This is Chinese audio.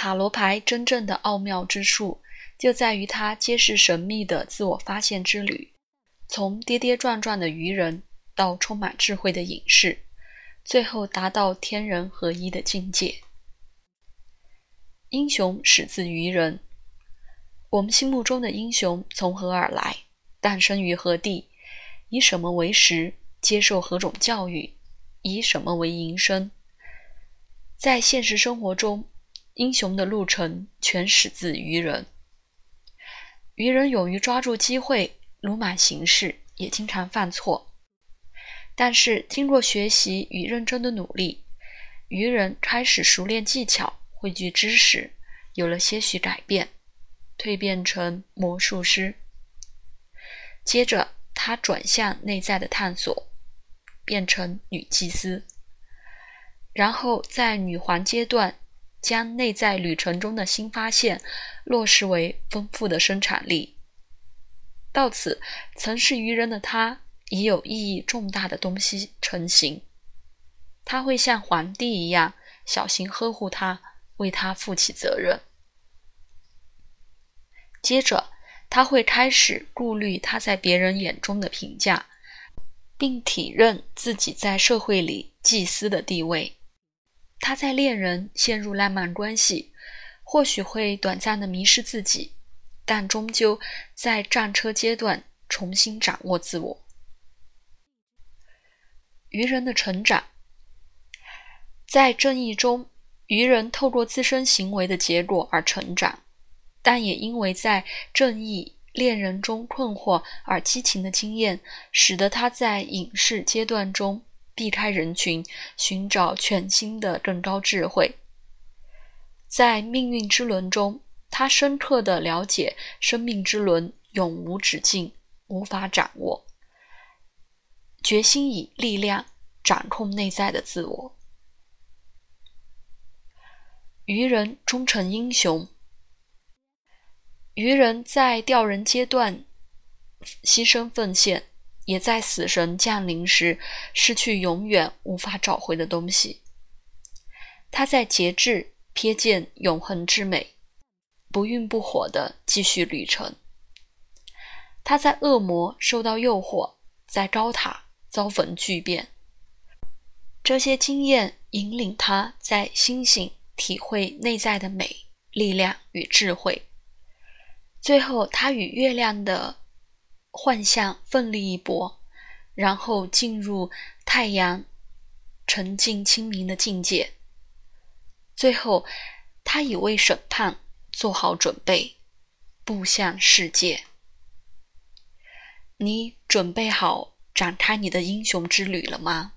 塔罗牌真正的奥妙之处，就在于它揭示神秘的自我发现之旅，从跌跌撞撞的愚人到充满智慧的隐士，最后达到天人合一的境界。英雄始自愚人。我们心目中的英雄从何而来？诞生于何地？以什么为食？接受何种教育？以什么为营生？在现实生活中，英雄的路程全始自愚人。愚人勇于抓住机会，鲁莽行事，也经常犯错。但是，经过学习与认真的努力，愚人开始熟练技巧，汇聚知识，有了些许改变。蜕变成魔术师，接着他转向内在的探索，变成女祭司，然后在女皇阶段将内在旅程中的新发现落实为丰富的生产力。到此，曾是愚人的他已有意义重大的东西成型，他会像皇帝一样小心呵护他，为他负起责任。接着，他会开始顾虑他在别人眼中的评价，并体认自己在社会里祭司的地位。他在恋人陷入浪漫关系，或许会短暂的迷失自己，但终究在战车阶段重新掌握自我。愚人的成长，在正义中，愚人透过自身行为的结果而成长。但也因为在正义恋人中困惑而激情的经验，使得他在隐士阶段中避开人群，寻找全新的更高智慧。在命运之轮中，他深刻的了解生命之轮永无止境，无法掌握，决心以力量掌控内在的自我。愚人终成英雄。愚人在钓人阶段牺牲奉献，也在死神降临时失去永远无法找回的东西。他在节制瞥见永恒之美，不愠不火的继续旅程。他在恶魔受到诱惑，在高塔遭逢巨变。这些经验引领他在星星体会内在的美、力量与智慧。最后，他与月亮的幻象奋力一搏，然后进入太阳沉静清明的境界。最后，他已为审判做好准备，步向世界。你准备好展开你的英雄之旅了吗？